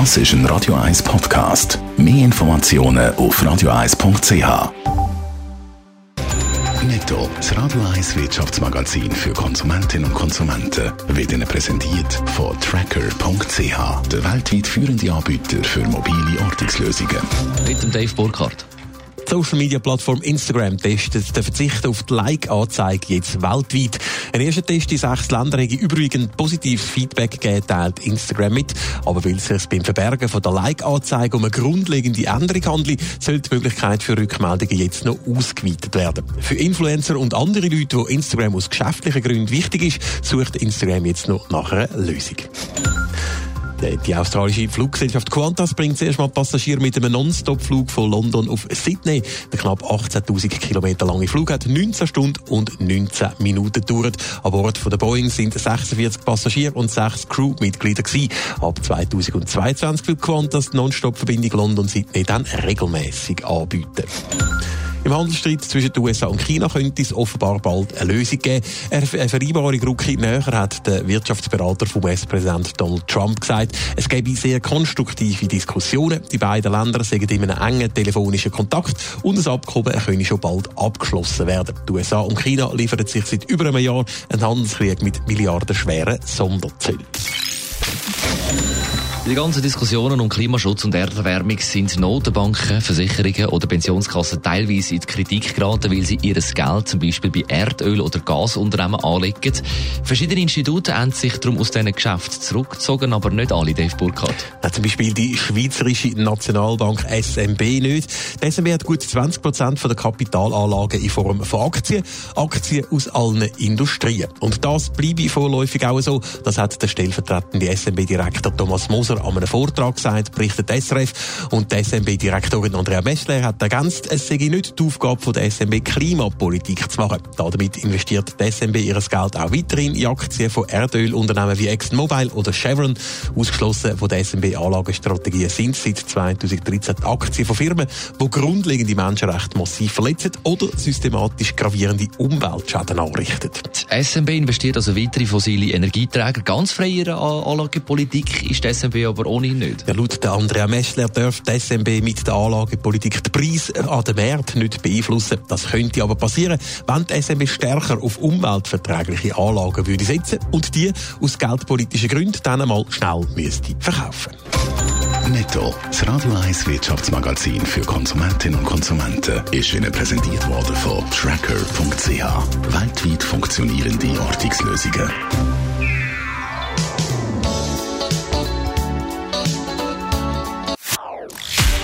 Das ist ein Radio 1 Podcast. Mehr Informationen auf radio1.ch. Netto, das Radio 1 Wirtschaftsmagazin für Konsumentinnen und Konsumenten, wird Ihnen präsentiert von Tracker.ch, der weltweit führende Anbieter für mobile Ortungslösungen. Mit dem Dave Burkhardt. Social Media Plattform Instagram testet den Verzicht auf die Like-Anzeige jetzt weltweit. Ein erster Test in sechs Ländern hat übrigens positives Feedback gegeben, teilt Instagram mit. Aber weil es sich beim Verbergen von der Like-Anzeige um eine grundlegende Änderung handelt, soll die Möglichkeit für Rückmeldungen jetzt noch ausgeweitet werden. Für Influencer und andere Leute, wo Instagram aus geschäftlichen Gründen wichtig ist, sucht Instagram jetzt noch nach einer Lösung. Die australische Fluggesellschaft Qantas bringt zuerst mal Passagiere mit einem Non-Stop-Flug von London auf Sydney. Der knapp 18.000 Kilometer lange Flug hat 19 Stunden und 19 Minuten gedauert. An Bord von der Boeing sind 46 Passagiere und 6 Crewmitglieder gewesen. Ab 2022 will Qantas die Non-Stop-Verbindung London-Sydney dann regelmäßig anbieten. Im Handelsstreit zwischen den USA und China könnte es offenbar bald eine Lösung geben. Eine Vereinbarung rücke näher, hat der Wirtschaftsberater vom US-Präsident Donald Trump gesagt. Es gäbe sehr konstruktive Diskussionen. Die beiden Länder sind in einem engen telefonischen Kontakt und das Abkommen könne schon bald abgeschlossen werden. Die USA und China liefern sich seit über einem Jahr einen Handelskrieg mit milliardenschweren Sonderzöllen. Die ganzen Diskussionen um Klimaschutz und Erderwärmung sind Notenbanken, Versicherungen oder Pensionskassen teilweise in die Kritik geraten, weil sie ihr Geld zum Beispiel bei Erdöl- oder Gasunternehmen anlegen. Verschiedene Institute haben sich darum aus diesen Geschäften zurückgezogen, aber nicht alle, Dave Burkhardt. Ja, zum Beispiel die Schweizerische Nationalbank SMB nicht. Die SMB hat gut 20 Prozent der Kapitalanlagen in Form von Aktien. Aktien aus allen Industrien. Und das bleibe vorläufig auch so. Das hat der stellvertretende SMB-Direktor Thomas Moser Moser an einem Vortrag gesagt, berichtet SRF. Und die SMB-Direktorin Andrea Messler hat ergänzt, es sei nicht die Aufgabe der SMB, Klimapolitik zu machen. Damit investiert die SMB ihr Geld auch weiterhin in Aktien von Erdölunternehmen wie ExxonMobil oder Chevron. Ausgeschlossen von der SMB-Anlagestrategie sind seit 2013 die Aktien von Firmen, die grundlegende Menschenrechte massiv verletzen oder systematisch gravierende Umweltschäden anrichten. Die SMB investiert also weitere fossile Energieträger. Ganz frei ihrer Anlagepolitik ist die SMB aber ohne nicht. Ja, laut der Andrea Meschler darf die SMB mit der Anlagepolitik den Preis an den Markt nicht beeinflussen. Das könnte aber passieren, wenn die SMB stärker auf umweltverträgliche Anlagen würde setzen und die aus geldpolitischen Gründen dann einmal schnell müsste verkaufen. Netto, das Radio 1 Wirtschaftsmagazin für Konsumentinnen und Konsumenten, ist Ihnen präsentiert worden von Tracker.ch. Weltweit funktionierende Ortungslösungen.